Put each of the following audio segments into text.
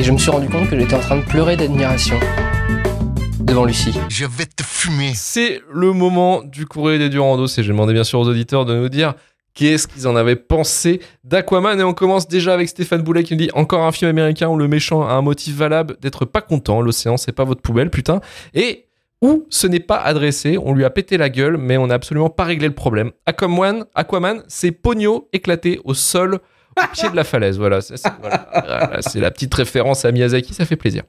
Et je me suis rendu compte que j'étais en train de pleurer d'admiration devant Lucie. Je vais te fumer. C'est le moment du courrier des Durandos et j'ai demandé bien sûr aux auditeurs de nous dire qu'est-ce qu'ils en avaient pensé d'Aquaman et on commence déjà avec Stéphane Boulet qui nous dit encore un film américain où le méchant a un motif valable d'être pas content, l'océan c'est pas votre poubelle putain et où ce n'est pas adressé, on lui a pété la gueule mais on n'a absolument pas réglé le problème. Aquaman, Aquaman c'est pogno éclaté au sol au pied de la falaise. Voilà, c'est voilà. Voilà, c'est la petite référence à Miyazaki, ça fait plaisir.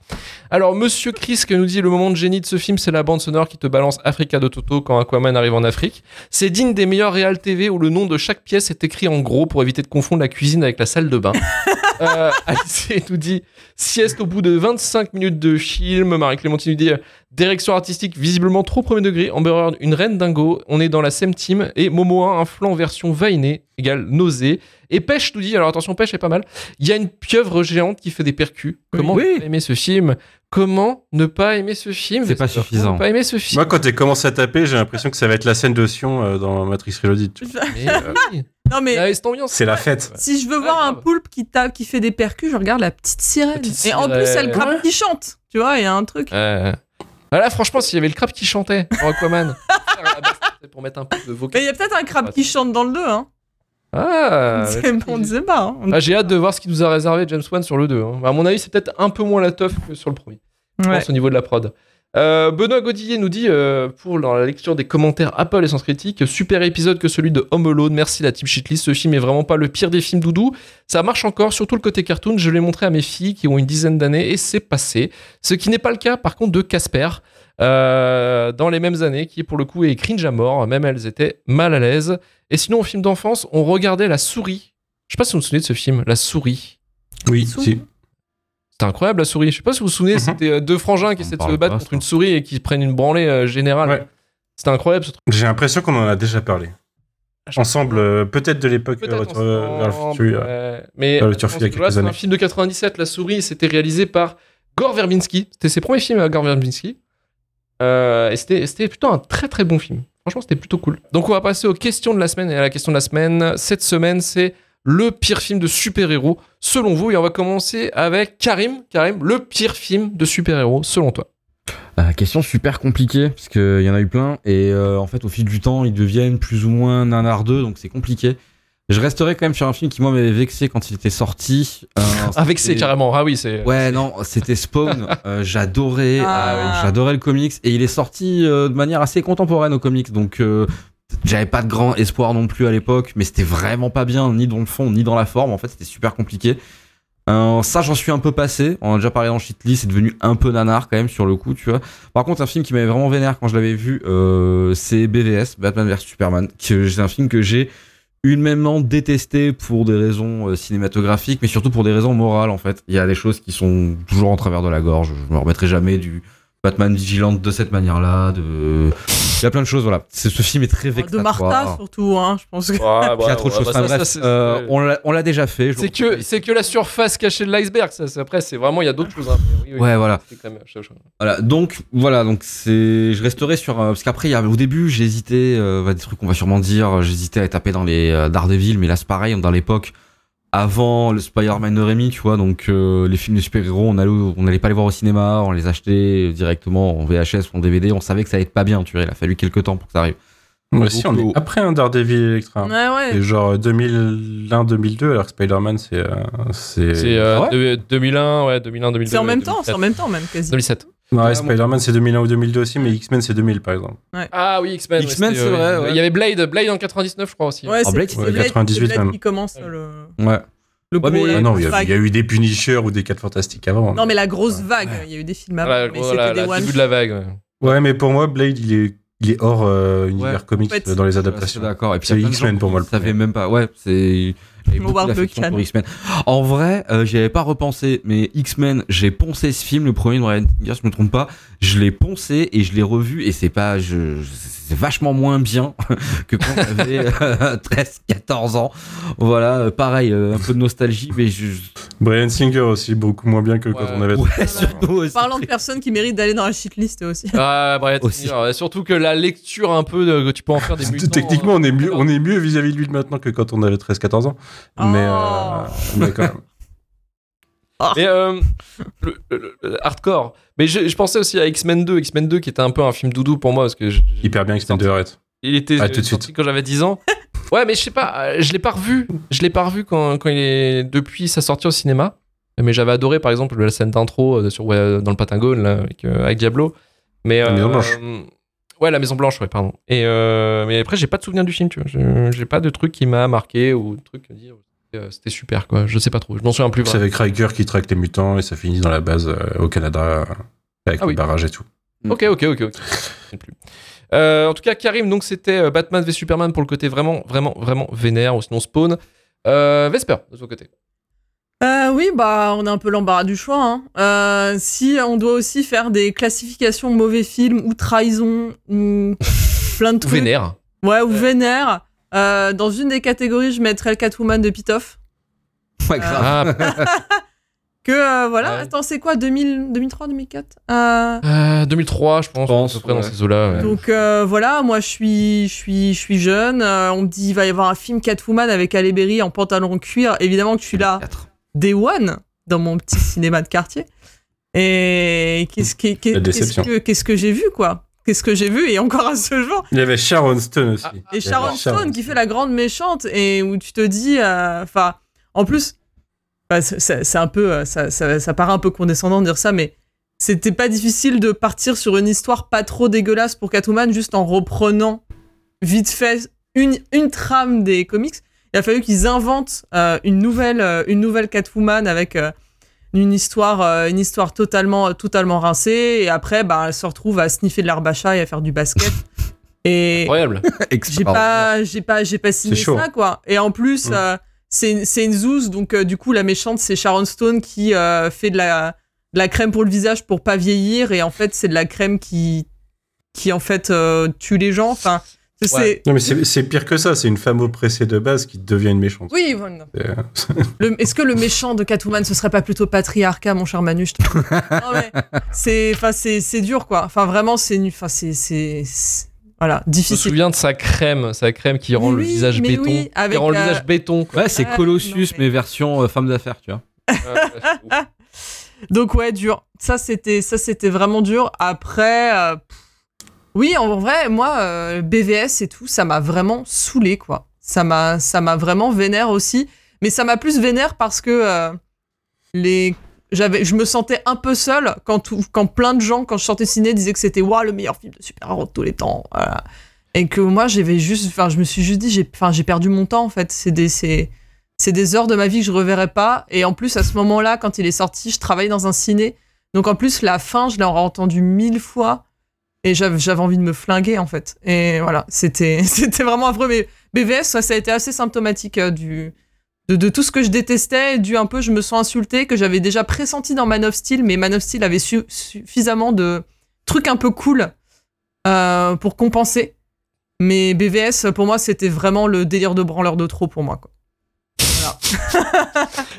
Alors, Monsieur Chris qui nous dit le moment de génie de ce film, c'est la bande sonore qui te balance Africa de Toto quand Aquaman arrive en Afrique. C'est digne des meilleurs réal TV où le nom de chaque pièce est écrit en gros pour éviter de confondre la cuisine avec la salle de bain. euh, Alice nous dit sieste au bout de 25 minutes de film. Marie-Clémentine nous dit direction artistique visiblement trop premier degré. Amber Heard, une reine dingo. On est dans la same team. Et Momoa, un flanc version vainé égale nausée. Et Pêche nous dit, alors attention, Pêche est pas mal. Il y a une pieuvre géante qui fait des percus. Comment Oui. ne pas aimer ce film? Comment ne pas aimer ce film? C'est pas suffisant. Comment ne pas aimer ce film Moi, quand t'es commencé à taper, j'ai l'impression que ça va être la scène de Sion euh, dans Matrix Reloaded. tu vois. Mais, euh, oui. Non mais Il y a cette ambiance. C'est la fête. si je veux Ouais, voir un grave. poulpe qui tape, qui fait des percus, je regarde la petite sirène. La petite Et en plus, il y a le sirène. crabe qui chante. Tu vois, il y a un truc. Euh, ah là, franchement, s'il y avait le crabe qui chantait dans Aquaman, pour mettre un peu de Mais vocal. il y a peut-être un crabe qui chante dans le 2, hein. Ah, C'est- on ne sait pas. hein. Ah, j'ai hâte de voir ce qu'il nous a réservé James Wan sur le 2. hein. À mon avis, c'est peut-être un peu moins la teuf que sur le premier. Je Ouais. pense au niveau de la prod. Euh, Benoît Godillet nous dit, euh, pour dans la lecture des commentaires Apple et Sens Critique, super épisode que celui de Home Alone. Merci la team shitlist. Ce film est vraiment pas le pire des films doudou. Ça marche encore, surtout le côté cartoon. Je l'ai montré à mes filles qui ont une dizaine d'années et c'est passé. Ce qui n'est pas le cas, par contre, de Casper. Euh, dans les mêmes années, qui pour le coup est cringe à mort, même elles étaient mal à l'aise. Et sinon, au film d'enfance, on regardait La Souris. Je sais pas si vous vous souvenez de ce film, La Souris. Oui, si. C'était incroyable la souris. Je sais pas si vous vous souvenez, Mhm. c'était euh, deux frangins qui On essaient de se battre pas, contre ça. une souris et qui prennent une branlée euh, générale. Ouais. C'était incroyable ce truc. J'ai l'impression qu'on en a déjà parlé. Ensemble, euh, peut-être de l'époque euh, Peut-être Retour vers le ensemble, futur. ouais. Mais Vers le futur, attention, il y a quelques voilà, c'est un film de 97, La souris, c'était réalisé par Gore Verbinski. C'était ses premiers films à Gore Verbinski. Euh, et c'était plutôt un très très bon film. Franchement, c'était plutôt cool. Donc, on va passer aux questions de la semaine. Et à la question de la semaine, cette semaine, c'est le pire film de super-héros selon vous. Et on va commencer avec Karim. Karim, le pire film de super-héros selon toi. Euh, question super compliquée, parce qu'il y en a eu plein, et euh, en fait, au fil du temps, ils deviennent plus ou moins nanardeux, donc c'est compliqué. Je resterai quand même sur un film qui, moi, m'avait vexé quand il était sorti. Euh, Avec c'est c'était- carrément. Ah oui, c'est. Ouais, non, c'était Spawn. Euh, j'adorais, Ah euh, oui. j'adorais le comics, et il est sorti euh, de manière assez contemporaine au comics, donc euh, j'avais pas de grand espoir non plus à l'époque, mais c'était vraiment pas bien, ni dans le fond, ni dans la forme. En fait, c'était super compliqué. Euh, ça, j'en suis un peu passé. On a déjà parlé dans Shitlist, c'est devenu un peu nanar quand même sur le coup, tu vois. Par contre, un film qui m'avait vraiment vénère quand je l'avais vu, euh, c'est BVS, Batman vs Superman. que C'est un film que j'ai humainement détesté pour des raisons euh, cinématographiques, mais surtout pour des raisons morales en fait. Il y a des choses qui sont toujours en travers de la gorge. Je me remettrai jamais du Batman vigilante de cette manière-là. De... Il y a plein de choses, voilà. C'est- Ce film est très De vexatoire. Martha, surtout, hein, je pense que. Ouais, bah, Il y a trop de choses. bah, ça, bref, ça, euh, on l'a- déjà fait. C'est que, c'est que la surface cachée de l'iceberg. Ça, après, c'est vraiment, il y a d'autres choses. hein. Oui, oui, Ouais, voilà. c'est quand même chaud, chaud. Voilà, donc voilà, donc c'est, je resterai sur euh, parce qu'après il y a- au début j'ai hésité, euh, bah, des trucs qu'on va sûrement dire, j'hésitais à taper dans les euh, Daredevil, mais là c'est pareil, dans l'époque avant le Spider-Man de Rémi, tu vois, donc euh, les films de super-héros, on allait, au- on allait pas les voir au cinéma, on les achetait directement en VHS ou en DVD, on savait que ça allait être pas bien, tu vois, il a fallu quelques temps pour que ça arrive. Moi aussi, on est après un Daredevil Electra. Ouais, ouais. C'est genre 2001-2002, alors que Spider-Man, c'est. euh, c'est C'est euh, Ah ouais de- 2001, ouais, 2001, 2002. C'est en même temps, c'est en 2007. même temps, même quasi. 2007. Ouais, Spider-Man, c'est 2001 ou 2002 aussi, mais X-Men, c'est 2000, par exemple. Ah oui, X-Men. X-Men, c'est euh, vrai, ouais. Il y avait Blade, Blade en 99, je crois aussi. Ouais, c'est Blade, c'est ouais, Blade- 98 c'est Blade même. qui commence le, Ouais. le Ouais, gros. mais- Ah non, il y, a, il y a vague. eu des Punisher ou des 4 Fantastiques avant. Non, mais la grosse vague, il y a eu des films avant, Voilà, mais gros, c'était la- des la- one début de la vague. ouais. Ouais, mais pour moi, Blade, il est, il est hors euh, univers Ouais. comics En fait, euh, dans les Je adaptations. D'accord. Et puis X-Men pour moi, savaient premier. même pas. Ouais, c'est. J'avais beaucoup Howard d'affection Buchan. pour X-Men. En vrai, euh, j'y avais pas repensé, mais X-Men, j'ai poncé ce film, le premier de Ryan Singer, je me trompe pas. Je l'ai poncé et je l'ai revu et c'est pas, je, c'est vachement moins bien que quand j'avais 13, 14 ans. Voilà, euh, pareil, euh, un peu de nostalgie, mais je, Brian Singer aussi, beaucoup moins bien que quand on avait. ouais, surtout aussi. Parlant de personnes qui méritent d'aller dans la shitlist aussi. Ah, Brian Aussi. Singer, surtout que la lecture un peu, de, que tu peux en faire des mutants. Techniquement, on est mieux, euh, on est mieux vis-à-vis de lui maintenant que quand on avait 13-14 ans. Mais, euh, Oh. mais quand même. Mais euh, le, le- le hardcore. Mais je, je pensais aussi à X-Men 2, X-Men 2 qui était un peu un film doudou pour moi parce que je- Hyper bien X-Men 2, arrête. il était Ah, tout de suite. quand j'avais 10 ans. Ouais, mais je sais pas, euh, je l'ai pas revu. Je l'ai pas revu quand, quand il est depuis sa sortie au cinéma. Mais j'avais adoré par exemple la scène d'intro euh, sur ouais, dans le Patagone là, avec, euh, avec Diablo. Mais La euh, Maison Blanche. euh, ouais, la Maison Blanche, ouais, pardon. Et euh, mais après j'ai pas de souvenir du film, tu vois. Je- J'ai pas de truc qui m'a marqué ou de truc à dire. Euh, C'était super quoi. Je sais pas trop. Je m'en souviens plus. C'est avec Riker qui traque les mutants et ça finit dans la base euh, au Canada avec Ah le oui. barrage et tout. Ok, ok, ok, ok. Euh, en tout cas, Karim, donc c'était Batman v Superman pour le côté vraiment, vraiment, vraiment vénère, ou sinon Spawn. Euh, Vesper, de son côté. Euh, oui, bah, on a un peu l'embarras du choix. hein. Euh, si on doit aussi faire des classifications mauvais films ou trahison ou plein de Ou trucs. vénère. Ouais, ou vénère. Euh, dans une des catégories, je mettrais le Catwoman de Pitoff. Ouais, grave. Ah, Que euh, voilà, Ouais. attends, c'est quoi 2000, 2003, 2004 euh, euh, 2003, je pense. Je pense, à peu près dans ces eaux-là. ouais. Donc euh, voilà, moi je suis, je suis, je suis jeune. euh, on me dit il va y avoir un film Catwoman avec Halle Berry en pantalon cuir. Évidemment que je suis là. Day One, dans mon petit cinéma de quartier. Et qu'est-ce que, qu'est-ce que j'ai vu quoi? Qu'est-ce que j'ai vu et encore à ce jour Il y avait Sharon Stone aussi. Ah, Et Sharon Stone qui fait la grande méchante et où tu te dis, euh, enfin, en plus, bah, c'est- un peu, euh, ça, ça, ça paraît un peu condescendant de dire ça, mais c'était pas difficile de partir sur une histoire pas trop dégueulasse pour Catwoman juste en reprenant vite fait une, une trame des comics. Il a fallu qu'ils inventent euh, une nouvelle, une nouvelle Catwoman avec une histoire, euh, une histoire totalement, totalement rincée. Et après, bah, elle se retrouve à sniffer de l'herbe à chat et à faire du basket. Et Incroyable. j'ai pas j'ai pas j'ai pas signé C'est ça quoi et en plus Mm. euh, c'est c'est une zouze donc euh, du coup la méchante c'est Sharon Stone qui euh, fait de la de la crème pour le visage pour pas vieillir et en fait c'est de la crème qui qui en fait euh, tue les gens enfin c'est Ouais. Non, mais c'est pire que ça. C'est une femme oppressée de base qui devient une méchante. oui voilà. Euh, est-ce que le méchant de Catwoman ce serait pas plutôt patriarcat mon cher Manu c'est enfin c'est c'est dur quoi enfin vraiment c'est nu- enfin c'est c'est c'est- voilà Je me difficile souviens de sa crème, sa crème qui rend le visage béton. oui, qui avec, rend le visage béton. quoi. Ouais, c'est Ah, Colossus, non, mais- mais version euh, femme d'affaires, tu vois. Ouf. Donc ouais, dur. Ça c'était ça c'était vraiment dur. Après euh, pff, oui, en vrai, moi euh, BVS et tout, ça m'a vraiment saoulé quoi. Ça m'a ça m'a vraiment vénère aussi, mais ça m'a plus vénère parce que euh, les j'avais je me sentais un peu seule quand tout- quand plein de gens quand je sortais ciné disaient que c'était waouh le meilleur film de super-héros de tous les temps. Et que moi j'avais juste enfin je me suis juste dit j'ai enfin j'ai perdu mon temps en fait, c'est des c'est c'est des heures de ma vie que je reverrai pas. Et en plus, à ce moment-là, quand il est sorti, je travaillais dans un ciné. Donc en plus, la fin, je l'ai entendu mille fois. Et j'avais envie de me flinguer, en fait. Et voilà, c'était c'était vraiment affreux. Mais BVS, ça, ça a été assez symptomatique euh, du, de, de tout ce que je détestais. Du un peu, je me sens insultée, que j'avais déjà pressenti dans Man of Steel. Mais Man of Steel avait su- suffisamment de trucs un peu cool euh, pour compenser. Mais BVS, pour moi, c'était vraiment le délire de branleur de trop pour moi. Quoi.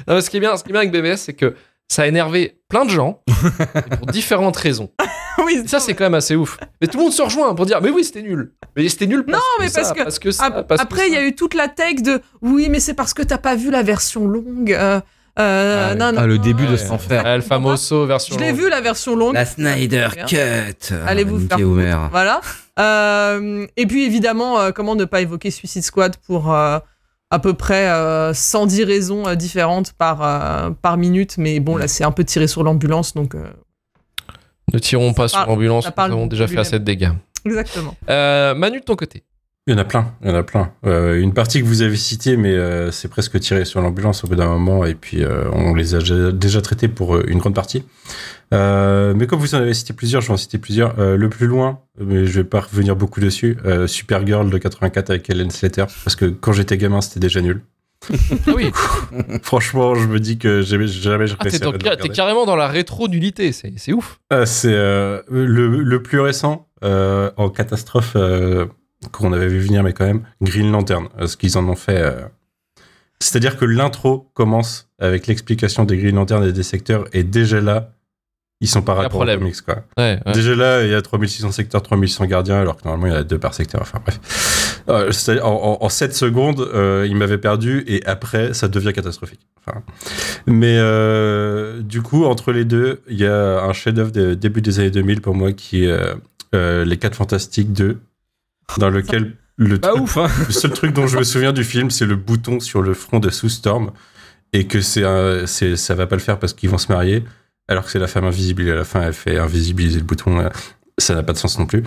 Non, ce qui est bien, ce qui est bien avec BBS, c'est que ça a énervé plein de gens pour différentes raisons. oui, ça, c'est quand même assez ouf. Mais tout le monde se rejoint pour dire, mais oui, c'était nul. Mais c'était nul. Parce Non, mais que ça, parce que- parce que ça, Ap- parce que Après, il y ça. a eu toute la take de oui, mais c'est parce que t'as pas vu la version longue. euh, euh, Ah, non, non, Ah, le non, début de cet enfer. El Famoso version. Je l'ai vu la version longue. La Snyder. Cut. Allez vous faire Homer. Voilà. Euh, et puis évidemment, euh, comment ne pas évoquer Suicide Squad pour euh, à peu près euh, 110 raisons euh, différentes par, euh, par minute. Mais bon, là, c'est un peu tiré sur l'ambulance, donc euh, Ne tirons pas sur parle- l'ambulance, nous avons déjà fait assez de dégâts. exactement. Euh, Manu, de ton côté. Il y en a plein, il y en a plein. Euh, une partie que vous avez citée, mais euh, c'est presque tiré sur l'ambulance au bout d'un moment, et puis euh, on les a déjà- traités pour une grande partie. Euh, mais comme vous en avez cité plusieurs, je vais en citer plusieurs. Euh, le plus loin, mais je vais pas revenir beaucoup dessus, euh, Supergirl de 84 avec Ellen Slater, parce que quand j'étais gamin, c'était déjà nul. Ah oui. Franchement, je me dis que jamais, jamais je Ah, t'es, carrément dans la rétro-nullité. C'est, c'est ouf. Ah, c'est euh, le, le plus récent euh, en catastrophe euh, qu'on avait vu venir, mais quand même, Green Lantern. ce qu'ils en ont fait. C'est-à-dire que l'intro commence avec l'explication des Green Lantern et des secteurs, et déjà là, ils sont pas aux problème. comics, quoi. Ouais, ouais. Déjà là, il y a 3600 secteurs, 3600 gardiens, alors que normalement il y en a deux par secteur. Enfin bref. Euh, en, en, en 7 secondes, euh, il m'avait perdu et après, ça devient catastrophique. Enfin, mais euh, du coup, entre les deux, il y a un chef-d'œuvre de début des années 2000 pour moi qui est euh, euh, Les 4 Fantastiques 2, dans lequel le, Pas truc- ouf, hein. le seul truc dont je me souviens du film, c'est le bouton sur le front de Sue Storm et que c'est ça va pas le faire parce qu'ils vont se marier alors que c'est la femme invisible et à la fin elle fait invisibiliser le bouton euh, ça n'a pas de sens non plus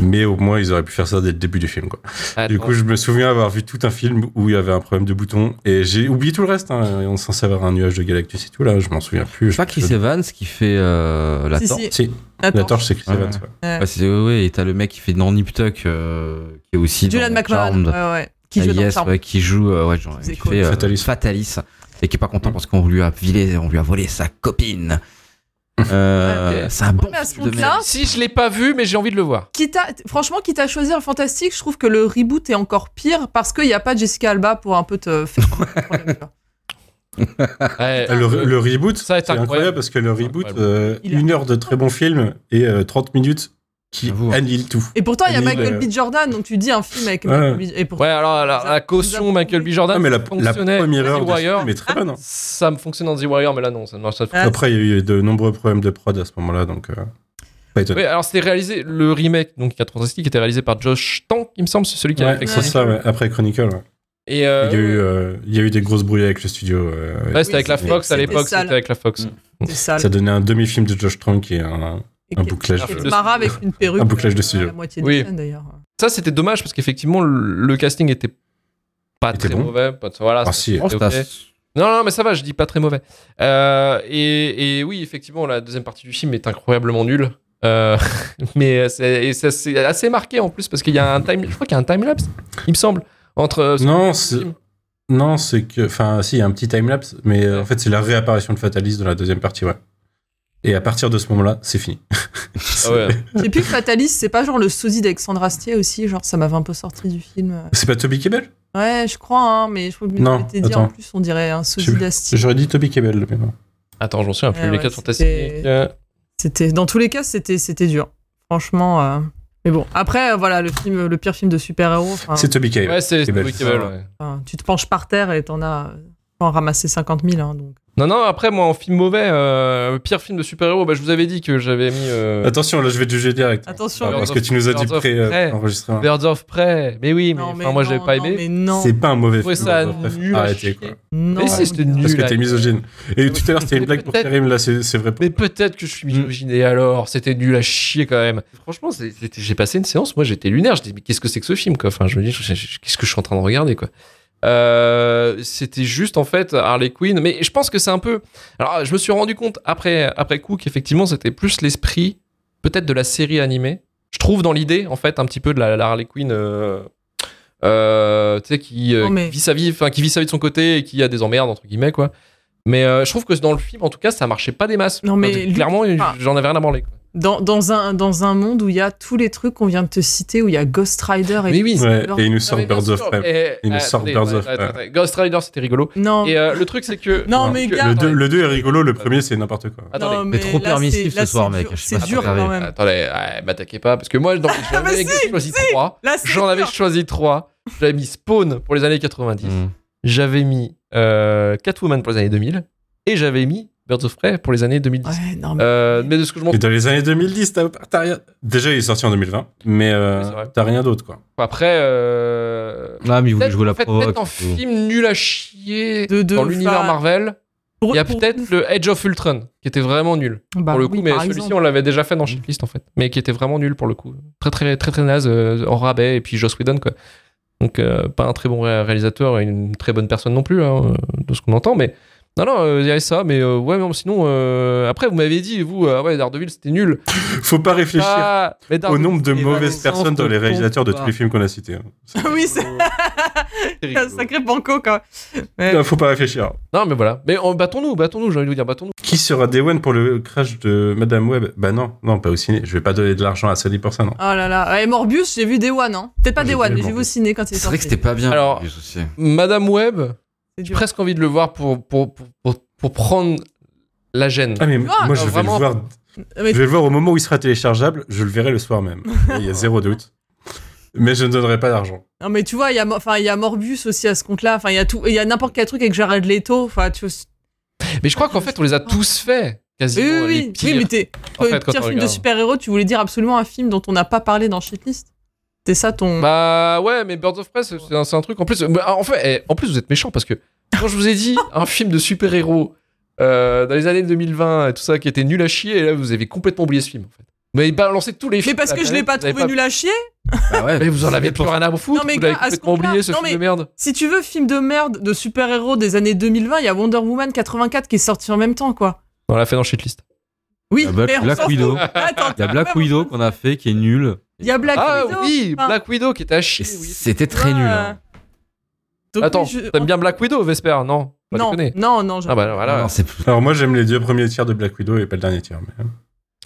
mais au moins ils auraient pu faire ça dès le début du film quoi. du coup je me souviens avoir vu tout un film où il y avait un problème de bouton et j'ai oublié tout le reste hein. on est censé avoir un nuage de Galactus et tout là je m'en souviens plus C'est pas Chris Evans qui fait euh, la Si, torche si. la torche c'est Chris Ouais. Evans ouais. Ouais. Ouais, c'est ouais, ouais, et t'as le mec qui fait Nanny Puck euh, qui est aussi Julian dans McMahon. Charmed. Ouais, ouais. Qui Ah, joue yes, qui joue euh, ouais, genre, C'est qui cool. fait, euh, Fatalis. Fatalis et qui est pas content Mm. parce qu'on lui a volé on lui a volé sa copine. Euh, Ok. C'est un bon mais à ce de merde. Si je l'ai pas vu, mais j'ai envie de le voir. Quitte à- franchement, quitte à choisir fantastique, je trouve que le reboot est encore pire parce qu'il n'y a pas Jessica Alba pour un peu te faire. comprendre le gars. Ouais, le, le reboot c'est incroyable. incroyable parce que le reboot euh, une heure de très bon film et euh, 30 minutes qui annihilent tout Et pourtant, il y a Michael le- B. Jordan, donc tu dis un film avec Ouais. Michael B. Et pour... Ouais, alors la, la caution Michael B. Jordan Ah, mais la, première The heure Wire, film est très bonne. hein. ça me fonctionne dans The Warrior, mais là non, ça ne marche pas. Ah, Après, il y a eu de nombreux problèmes de prod à ce moment-là, donc euh. Oui, alors c'était réalisé, le remake, donc 4 Fantastic, était réalisé par Josh Tank, il me semble, c'est celui qui a fait c'est ça, ouais. après Chronicle. ouais. Et euh, Il, y a eu, euh, il y a eu des grosses brouilles avec le studio. euh, ouais, c'était Oui, avec la Fox à l'époque, c'était avec la Fox. ça donnait un demi-film de Josh Trank et un, Et un bouclage. marre avec une perruque. Un bouclage de studio. La moitié Oui. d'ailleurs. Ça, c'était dommage parce qu'effectivement, le, casting était pas Était très bon mauvais. pas- voilà, Ah, si. Oh, c'était c'est ok. Non, non, mais ça va, je dis pas très mauvais. Euh, et, et oui, effectivement, la deuxième partie du film est incroyablement nulle. Euh, mais c'est et ça, c'est assez marqué en plus parce qu'il y a un time, je crois qu'il y a un time lapse, il me semble, entre. euh, Non, c'est. Non, c'est que. Enfin, si, il y a un petit timelapse, mais euh, en fait, c'est la réapparition de Fatalis dans la deuxième partie, ouais. Et à partir de ce moment-là, c'est fini. Ah ouais. J'ai plus que Fatalis, c'est pas genre le sosie d'Alexandre Astier aussi, genre ça m'avait un peu sorti du film. C'est pas Toby Kebbell? Ouais, je crois, hein, mais je crois que Non, je m'étais dit en plus, on dirait un sosie d'Astier. J'aurais dit Toby Kebbell, mais non. Attends, j'en souviens plus. Ouais, les ouais, 4 c'était- fantastiques. euh, C'était, dans tous les cas, c'était, c'était dur. Franchement. euh, Mais bon, après, euh, voilà, le film, le pire film de super-héros. C'est Toby Kebbell. Ouais, c'est. Toby Kebbell, ouais. enfin, tu te penches par terre et t'en as, as ramassé 50 000. hein, donc. Non, non, après, moi, en film mauvais, euh, pire film de super-héros, bah, je vous avais dit que j'avais mis. euh, Attention, là, je vais te juger direct. Attention. Ah, parce que tu nous as dit Birds of pré euh, enregistrement. Birds of Prey. Mais oui, mais, non, enfin, moi, j'avais pas aimé. mais non. C'est pas un mauvais film. ça nul Arrêtez, quoi. Non. Mais si, c'était nul. Parce que t'es misogyne. Et tout à l'heure, c'était une Mais blague pour peut-être- Karim, là, c'est c'est vrai. pour- Mais peut-être que je suis misogyne. Et alors, c'était nul à chier quand même. Franchement, j'ai passé une séance. Moi, j'étais lunaire. Je dis, mais qu'est-ce que c'est que ce film, quoi? Enfin, je me dis, qu'est-ce que je suis en train de regarder, quoi? Euh, C'était juste en fait Harley Quinn. Mais je pense que c'est un peu. Alors, je me suis rendu compte après, après coup qu'effectivement, c'était plus l'esprit, peut-être de la série animée. Je trouve dans l'idée, en fait, un petit peu de la, la Harley Quinn. euh, euh, tu sais, qui, Non, mais- qui vit sa vie, enfin, qui vit sa vie de son côté et qui a des emmerdes, entre guillemets, quoi. Mais je trouve que dans le film, en tout cas, ça marchait pas des masses. Non, mais Enfin, clairement, j'en avais rien à branler. quoi. Dans, dans, un, dans un monde où il y a tous les trucs qu'on vient de te citer, où il y a Ghost Rider et oui. Ouais, Lord- et il nous Non, sort mais bien Birds of Prey. et- Il nous ah, sort attendez, Birds of Prey. Ghost Rider, c'était rigolo. Non, Et euh, le truc, c'est que. non, Non, mais que- gars, Le 2 attendez. le deux est rigolo, le premier, c'est n'importe quoi. Attendez. non, Mais trop là, permissif c'est- ce là, soir, c'est mec, C'est dur quand même. Attendez, ouais, m'attaquez pas, parce que moi, dans- j'en avais si, choisi si. trois. Là, c'est J'en avais choisi trois. J'avais mis Spawn pour les années 90. Mm. J'avais mis euh, Catwoman pour les années 2000. Et j'avais mis Birds of Prey pour les années 2010. Ouais, non, mais- Euh, mais de ce que je m'en Et dans les années 2010, t'as t'as rien. Déjà, il est sorti en 2020, mais euh, Oui, t'as rien d'autre, quoi. Après, euh... Ah, mais il voulait peut-être jouer la en fait, provoque. peut-être tout. film nul à chier De- de- dans l'univers Marvel, pour- il y a pour- peut-être le Edge of Ultron qui était vraiment nul. Bah pour le coup, oui, mais celui-ci, exemple. on l'avait déjà fait dans Shitlist en fait, mais qui était vraiment nul pour le coup. Très très très très naze, euh, en rabais, et puis Joss Whedon quoi. Donc, euh, pas un très bon ré- réalisateur et une très bonne personne non plus, hein, de ce qu'on entend, mais Non, non, euh, il y avait ça, mais euh, ouais, non, sinon, euh, après, vous m'avez dit, vous, euh, ouais, Daredevil, c'était nul. Faut pas réfléchir Ah, au nombre de mauvaises personnes dans les te réalisateurs de tous les films qu'on a cités. hein. oui, c'est un sacré banco, quoi. Mais- Là, Faut pas réfléchir. Non, mais voilà. Mais oh, battons-nous, battons-nous, j'ai envie de vous dire, battons-nous. Qui sera Day One pour le crash de Madame Web? Bah non, non, pas au ciné. Je vais pas donner de l'argent à Sony pour ça, non. Oh là là. Et Morbius, j'ai vu Day One, hein. Peut-être pas Day One, mais j'ai vu au ciné quand il est C'est vrai sorti. que c'était pas bien. Alors-. Madame Web, j'ai presque envie de le voir pour, pour, pour, pour, pour prendre la gêne. Ah mais Ah, moi je vais vraiment. le voir. Mais- Je vais le voir au moment où il sera téléchargeable. Je le verrai le soir même. Il y a zéro doute. Mais je ne donnerai pas d'argent. Non, mais tu vois, il y a, Mo- enfin, il y a Morbius aussi à ce compte-là. Enfin, il y a tout, il y a n'importe quel truc avec Jared Leto. Enfin, tu. Mais je crois qu'en fait, on les a tous fait, Oui, quasiment. oui, les oui. pires. Oui, mais t'es. En fait, quand pire film de super-héros, tu voulais dire absolument un film dont on n'a pas parlé dans Shitlist? C'est ça ton. Bah ouais, mais Birds of Prey, c'est un, truc. En plus, bah, en fait, eh, en plus, vous êtes méchant parce que quand je vous ai dit un film de super-héros euh, dans les années 2020 et tout ça qui était nul à chier, et là, vous avez complètement oublié ce film. En fait. Vous m'avez balancé tous les mais films. parce de la que je l'ai pas trouvé nul à chier. Bah ouais. Mais vous en avez plus rien à foutre. Non, mais vous l'avez gars, à ce complètement oublié ce non, film mais- de merde. Si tu veux, film de merde de super-héros des années 2020, il y a Wonder Woman 84 qui est sorti en même temps, quoi. On l'a fait dans shitlist. Oui, Ah, mais Il y a Black Widow qu'on a fait qui est nul. Il y a Black Ah Widow. oui, Enfin, Black Widow qui était à chier. oui. C'était très Ouais. nul. hein. donc Attends, oui, je- t'aimes bien Black Widow, Vesper Non, pas Non, déconner. non, non, j'aime Ah bah voilà. Non, c'est Alors moi j'aime les deux premiers tiers de Black Widow et pas le dernier tiers. mais-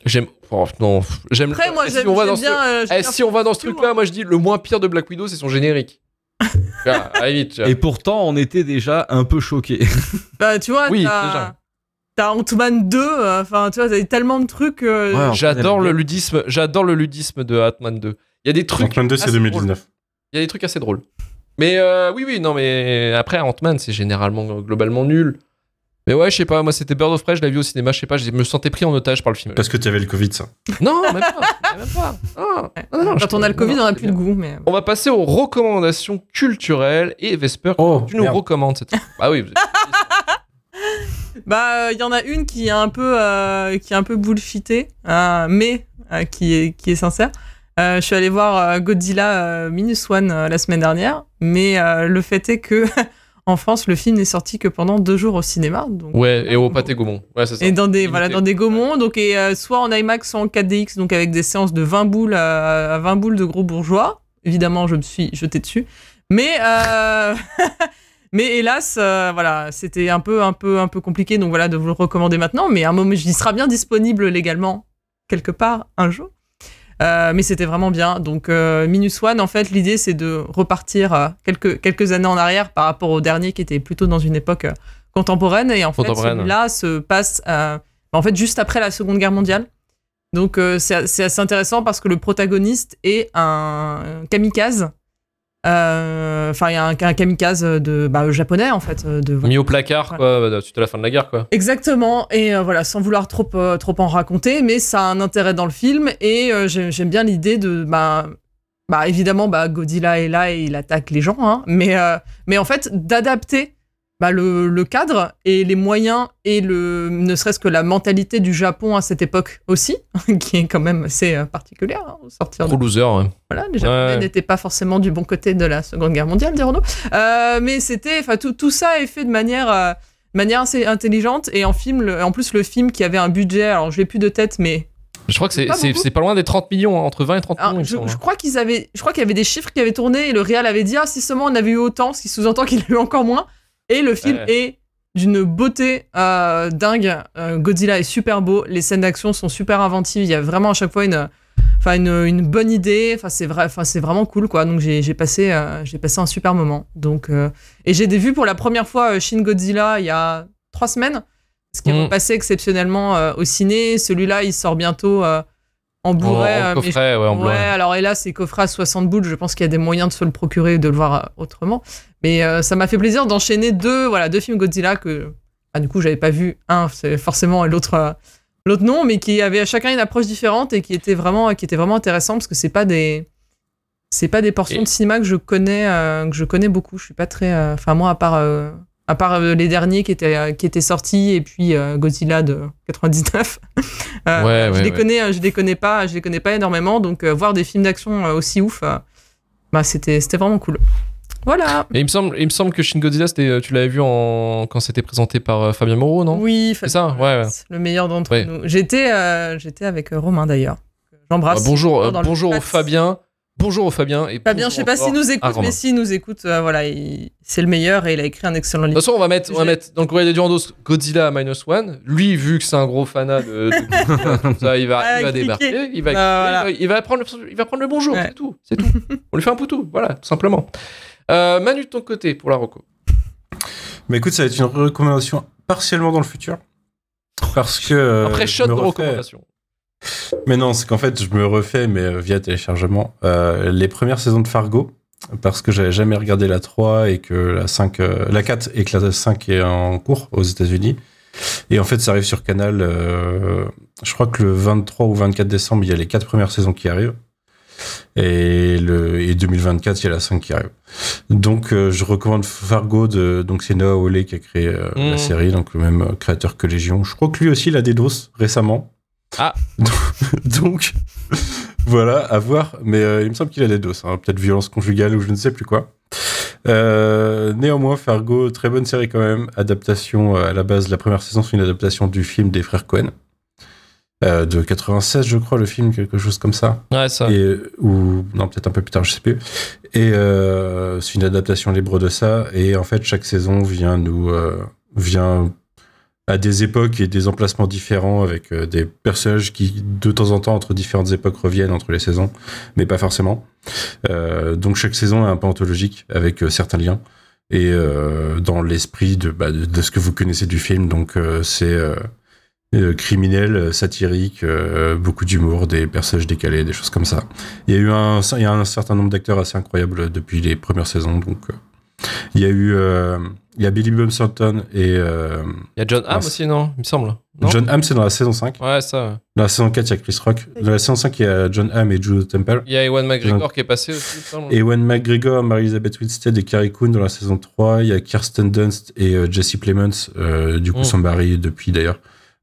J'aime. oh, non, j'aime. Après, moi, Eh, si j'aime on va j'aime dans ce- bien. euh, j'aime Eh, bien si on va dans ce truc-là, moi je dis le moins pire de Black Widow, c'est son générique. ah, allez vite. tu vois. Et pourtant, on était déjà un peu choqués. Bah, tu vois, Oui, t'as- déjà. T'as Ant-Man 2, euh, enfin, tu vois, t'as tellement de trucs. euh, Ouais, J'adore le ludisme. J'adore le ludisme de Ant-Man 2. Il y a des trucs. Ant-Man 2 c'est assez 2019. Il y a des trucs assez drôles. Mais euh, oui, oui, non, mais après Ant-Man, c'est généralement globalement nul. Mais ouais, je sais pas, moi c'était Bird of Prey, je l'ai vu au cinéma, je sais pas, je me sentais pris en otage par le film. Parce que tu avais le Covid ça. Non, même pas, même pas. Non, non, non, Quand on a le Covid, non, on a plus de goût, mais. On va passer aux recommandations culturelles et Vesper, Oh, tu nous merde. recommandes cette. Bah oui, vous êtes- Bah, il y en a une qui est un peu, euh, qui est un peu euh, mais euh, qui, est, qui est sincère. Euh, je suis allé voir euh, Godzilla euh, Minus One euh, la semaine dernière, mais euh, le fait est que en France, le film n'est sorti que pendant deux jours au cinéma. Donc, Ouais, et au pâté Gaumont. Ouais, c'est ça. Et dans des, Limité. voilà, dans des Gaumont, donc et, euh, soit en IMAX, soit en 4DX, donc avec des séances de 20 boules à, à 20 boules de gros bourgeois. Évidemment, je me suis jeté dessus. Mais, euh, mais hélas, euh, voilà, c'était un peu, un, peu, un peu compliqué, donc voilà, de vous le recommander maintenant. Mais à un moment, il sera bien disponible légalement, quelque part, un jour. Euh, mais c'était vraiment bien. Donc, euh, Minus One, en fait, l'idée, c'est de repartir quelques, quelques années en arrière par rapport au dernier qui était plutôt dans une époque contemporaine. Et en fait, celui-là se passe euh, en fait juste après la Seconde Guerre mondiale. Donc, c'est c'est assez intéressant parce que le protagoniste est un kamikaze. Euh, Enfin, il y a un, un kamikaze de bah, japonais, en fait. De, Mis au placard, quoi, bah, suite à la fin de la guerre, quoi. Exactement, et euh, voilà, sans vouloir trop, euh, trop en raconter, mais ça a un intérêt dans le film, et euh, j'ai- j'aime bien l'idée de, bah, bah, évidemment, bah, Godzilla est là et il attaque les gens, hein, mais, euh, mais en fait, d'adapter bah, le, le cadre et les moyens et le, ne serait-ce que la mentalité du Japon à cette époque aussi, qui est quand même assez euh, particulière, hein, de loser, ouais. voilà, les Japonais Ouais. n'étaient pas forcément du bon côté de la Seconde Guerre mondiale, dirons-nous. Euh, mais c'était, enfin, tout, tout ça est fait de manière, euh, manière assez intelligente. Et en film, le- en plus, le film qui avait un budget, alors je l'ai plus de tête, mais Je crois que c'est Pas pas loin des 30 millions, hein, entre 20 et 30 alors, millions, je, je crois qu'ils avaient, je crois qu'il y avait des chiffres qui avaient tourné et le réal avait dit ah si seulement on avait eu autant, ce qui sous-entend qu'il a eu encore moins. Et le film Ouais. est d'une beauté euh, dingue. Euh, Godzilla est super beau, les scènes d'action sont super inventives. Il y a vraiment à chaque fois une, enfin une, une bonne idée. Enfin c'est vrai, enfin c'est vraiment cool quoi. Donc j'ai passé, euh, j'ai passé un super moment. Donc et j'ai vu pour la première fois Shin Godzilla il y a trois semaines, ce qui est Mhm. repassé exceptionnellement au ciné. Celui-là il sort bientôt en En, Blu-ray. en euh, mais coffret, ouais, en. Ouais, alors hélas, c'est coffret à 60 boules. Je pense qu'il y a des moyens de se le procurer et de le voir euh, autrement. Mais euh, ça m'a fait plaisir d'enchaîner deux, voilà, deux films Godzilla que, ah, du coup, j'avais pas vu. Un, c'est forcément et l'autre, euh, l'autre non, mais qui avaient chacun une approche différente et qui était vraiment, qui était vraiment intéressant parce que c'est pas des, c'est pas des portions Et- de cinéma que je connais, euh, que je connais beaucoup. Je suis pas très, enfin moi à part. À part euh, les derniers qui étaient, euh, qui étaient sortis et puis euh, Godzilla de 99. Euh, Ouais, je ouais, les connais, je les connais pas, je les connais pas énormément, donc euh, voir des films d'action aussi ouf, euh, bah c'était c'était vraiment cool. Voilà. Et il me semble, il me semble que Shin Godzilla, tu l'avais vu en... quand c'était présenté par Fabien Moreau, non? Oui, C'est ça, ouais. Le meilleur d'entre nous. J'étais j'étais avec Romain d'ailleurs. J'embrasse. Ah, bonjour, bonjour au. Fabien. Bonjour Fabien. Et Fabien, je sais pas s'il nous écoute, mais s'il nous écoute, euh, voilà, il- c'est le meilleur et il a écrit un excellent De livre. toute façon, on va mettre, on va mettre dans le courrier des Durandos Godzilla minus one. Lui, vu que c'est un gros fanat de, de- ça, il va, Ah, il va débarquer, il va, Ah, voilà. il va, prendre, le, il va prendre le bonjour, Ouais. c'est tout, c'est tout. on lui fait un poutou, voilà, tout simplement. Euh, Manu de ton côté pour la Rocco. Mais écoute, ça va être une recommandation partiellement dans le futur. Parce que. euh, Après je shot de recommandation. Mais non, c'est qu'en fait, je me refais, mais euh, via téléchargement, euh, les premières saisons de Fargo. Parce que j'avais jamais regardé la 3 et que la 5, euh, la 4 et que la 5 est en cours aux États-Unis. Et en fait, ça arrive sur Canal. euh, je crois que le 23 ou 24 décembre, il y a les quatre premières saisons qui arrivent. Et, le, et 2024, il y a la 5 qui arrive. Donc, je recommande Fargo. De, donc, c'est Noah Hawley qui a créé la série, donc le même créateur que Légion. Je crois que lui aussi, il a des doses récemment. Ah. donc, voilà, à voir. Mais euh, il me semble qu'il a des doses. hein. Peut-être violence conjugale ou je ne sais plus quoi. Euh, néanmoins, Fargo, très bonne série quand même. Adaptation euh, à la base, la première saison, c'est une adaptation du film des frères Cohen. Euh, de 96, je crois, le film, quelque chose comme ça. Ouais, ça. Et, ou non, peut-être un peu plus tard, je sais plus. Et c'est une adaptation libre de ça. Et en fait, chaque saison vient nous vient à des époques et des emplacements différents avec euh, des personnages qui, de temps en temps, entre différentes époques, reviennent entre les saisons, mais pas forcément. Euh, donc chaque saison est un peu anthologique avec euh, certains liens et dans l'esprit de, bah, de, de ce que vous connaissez du film. Donc c'est criminel, satirique, beaucoup d'humour, des personnages décalés, des choses comme ça. Il y a eu un, il y a un certain nombre d'acteurs assez incroyables depuis les premières saisons. Donc, il y a eu, euh, il y a Billy Bob Thornton et euh, Il y a John Hamm aussi, non Il me semble. Non John Hamm, c'est dans la saison 5. Ouais, ça. Dans la saison 4, il y a Chris Rock. Dans la saison 5, il y a John Hamm et Jude Temple. Il y a Ewan McGregor qui est passé aussi, il Ewan McGregor, Mary-Elizabeth Winstead et Carrie Coon dans la saison 3. Il y a Kirsten Dunst et euh, Jesse Plemons, euh, du coup Mm. son mari depuis d'ailleurs,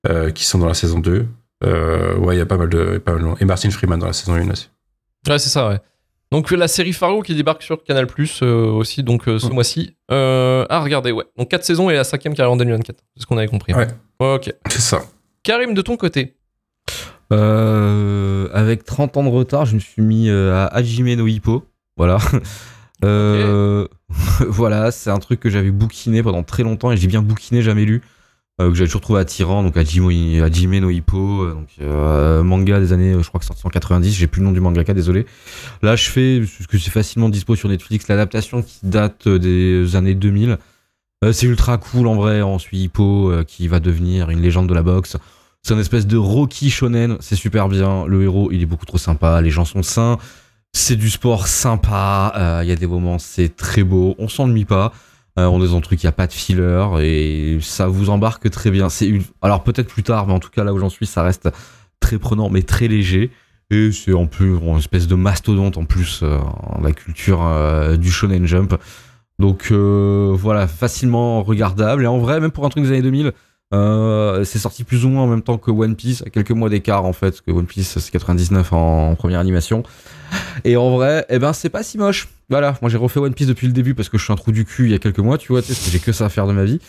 euh, qui sont dans la saison 2. Euh, ouais, il y a pas mal de... Pas mal de... Et Martin Freeman dans la saison 1 aussi. Ouais, c'est ça, ouais. Donc la série Fargo qui débarque sur Canal Plus aussi, donc euh, ce Ouais. mois-ci. Euh, ah, regardez, ouais. Donc 4 saisons et la cinquième qui arrive en 2024. C'est ce qu'on avait compris. Ouais. Ok. C'est ça. Karim, de ton côté. Euh, avec 30 ans de retard, je me suis mis euh, à Hajime no Hippo. Voilà. Euh, voilà, c'est un truc que j'avais bouquiné pendant très longtemps et j'ai bien bouquiné, jamais lu. Euh, que j'avais toujours trouvé attirant. Donc Hajime, Hajime no Hippo, euh, euh, manga des années, je crois que c'est sorti en 90. J'ai plus le nom du mangaka, désolé. Là, je fais, parce que c'est facilement dispo sur Netflix, l'adaptation qui date des années 2000. Euh, c'est ultra cool en vrai. On suit Hippo qui va devenir une légende de la boxe. C'est une espèce de Rocky shonen, c'est super bien. Le héros, il est beaucoup trop sympa, les gens sont sains. C'est du sport sympa, il y a des moments, c'est très beau, on s'ennuie pas. Euh, on est dans un truc, il n'y a pas de filler et ça vous embarque très bien. Alors peut-être plus tard, mais en tout cas là où j'en suis, ça reste très prenant mais très léger. Et c'est en plus une espèce de mastodonte en plus euh, la culture euh, du shonen jump. Donc voilà, facilement regardable. Et en vrai, même pour un truc des années 2000, euh, c'est sorti plus ou moins en même temps que One Piece, à quelques mois d'écart en fait, parce que One Piece c'est 99 en, en première animation. Et en vrai, eh ben c'est pas si moche. Voilà, moi j'ai refait One Piece depuis le début parce que je suis un trou du cul il y a quelques mois, tu vois, j'ai que ça à faire de ma vie.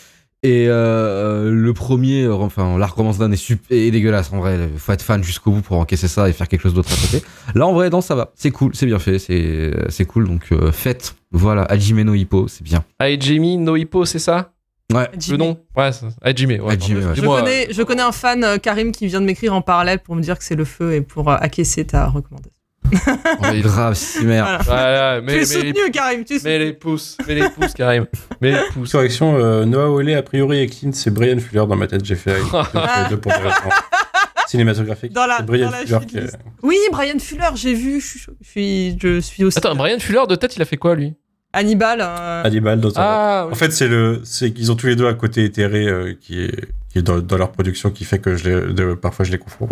Et euh, le premier, euh, enfin l'arc commence d'un est super est dégueulasse en vrai. Faut être fan jusqu'au bout pour encaisser ça et faire quelque chose d'autre à côté. Là en vrai, non ça va, c'est cool, c'est bien fait, c'est c'est cool. Donc euh, faites, voilà, Hajime no Hippo, c'est bien. Aijimi no Hippo, c'est ça? Ouais. Le nom? Ouais, c'est- Aijimi. Ouais, ouais. Je connais, je connais un fan, euh, Karim, qui vient de m'écrire en parallèle pour me dire que c'est le feu et pour euh, acquiescer ta recommandation. euh, grave, si merde. Voilà. Mais, tu es mais, soutenu, Karim, tu es mais les pouces, mais les pouces, Karim. Mais les pouces. Correction, euh, Noah Hawley, a priori, est clean, c'est Brian Fuller dans ma tête, j'ai fait, les deux pour cinématographiques. Dans la- Brian dans la Fuller qui. Oui, Brian Fuller, j'ai vu. Je suis, je suis, je suis aussi. Attends, Brian Fuller, de tête, il a fait quoi, lui? Hannibal. euh, Hannibal dans Ah, oui. En fait, c'est le, c'est qu'ils ont tous les deux un côté éthéré euh, qui est, qui est dans, dans leur production qui fait que je les, de- parfois je les confonds.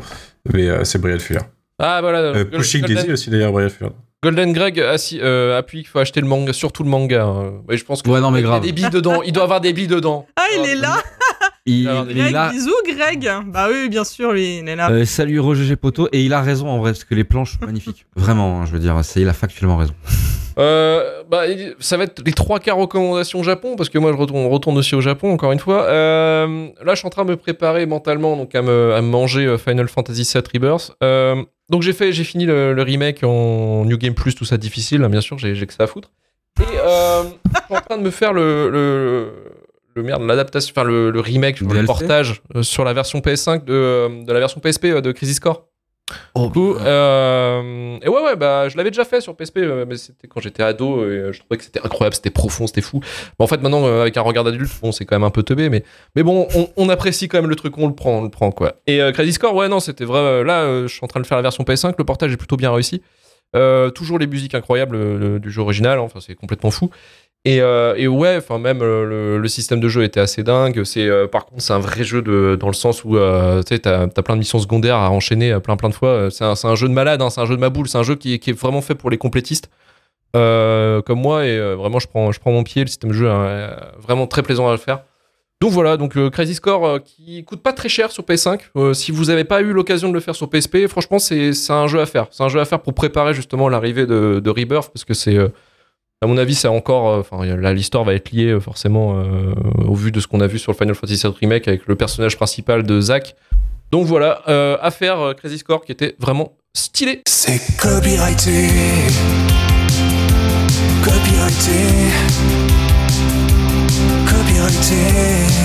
Mais euh, c'est Brian Fuller. Ah, voilà. Euh, Gol- Pushing Golden, Daisy aussi d'ailleurs, Brian Fuller. Golden Greg assi- euh, appuie qu'il faut acheter le manga, surtout le manga. hein. Ouais, je pense que Ouais, non, mais il y a des billes dedans. Il doit avoir des billes dedans. Ah, il est là Il, Alors, Greg, il a- bisous Greg. Bah oui, bien sûr, lui, il est là. euh, salut Roger G. Poto et il a raison en vrai parce que les planches sont magnifiques. Vraiment, hein, je veux dire, c'est il a factuellement raison. Euh, bah, ça va être les trois quarts recommandations Japon, parce que moi je retourne, on retourne aussi au Japon, encore une fois. Euh, là, je suis en train de me préparer mentalement donc à me, à me manger Final Fantasy VII Rebirth. Donc j'ai fait, j'ai fini le, le remake en New Game Plus, tout ça difficile, hein, bien sûr, j'ai que ça à foutre. Et euh, je suis en train de me faire le, le, le merde, l'adaptation, enfin le, le remake, le portage euh, sur la version PS5 de, euh, de la version PSP euh, de Crisis Core. Oh, coup, euh, et ouais, ouais, bah, je l'avais déjà fait sur PSP, euh, mais c'était quand j'étais ado, et euh, je trouvais que c'était incroyable, c'était profond, c'était fou. En fait, maintenant, avec un regard d'adulte, bon, c'est quand même un peu teubé, mais, mais bon, on, on apprécie quand même le truc, on le prend, on le prend, quoi. Et euh, Crazy Score, ouais, non, c'était vrai. Là, euh, je suis en train de faire la version PS5, le portage est plutôt bien réussi. Toujours les musiques incroyables du jeu original, enfin, c'est complètement fou. Et, euh, et ouais, enfin même euh, le, système de jeu était assez dingue. C'est euh, par contre c'est un vrai jeu dans le sens où euh, tu t'as as plein de missions secondaires à enchaîner plein plein de fois. C'est un, un jeu de malade, hein, c'est un jeu de ma boule, c'est un jeu qui, est- qui est vraiment fait pour les complétistes comme moi et vraiment je prends je prends mon pied. Le système de jeu est euh, vraiment très plaisant à le faire. Donc voilà, donc Crazy Score qui coûte pas très cher sur PS5. Euh, si vous avez pas eu l'occasion de le faire sur PSP, franchement c'est un jeu à faire. C'est un jeu à faire pour préparer justement l'arrivée de, de Rebirth parce que c'est à mon avis, c'est encore. euh, Enfin, là, l'histoire va être liée euh, forcément euh, au vu de ce qu'on a vu sur le Final Fantasy VII Remake avec le personnage principal de Zack. Donc voilà, euh, à faire euh, Crazy Score qui était vraiment stylé. C'est copyrighté. Copyrighté. Copyrighté.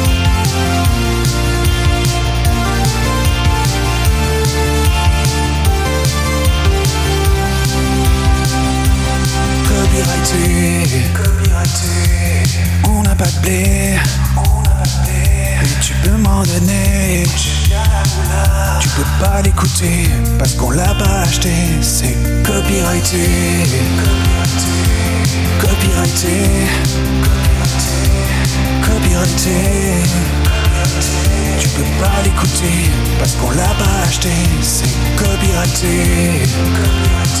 Copyrighté, copyrighté. On n'a pas de blé, on n'a pas de blé. Tu peux m'en donner. Tu peux pas l'écouter parce qu'on l'a pas acheté. C'est copyrighté, copyrighté, copyrighté, copyrighté. Tu peux pas l'écouter parce qu'on l'a pas acheté. C'est copyrighté, copyrighté.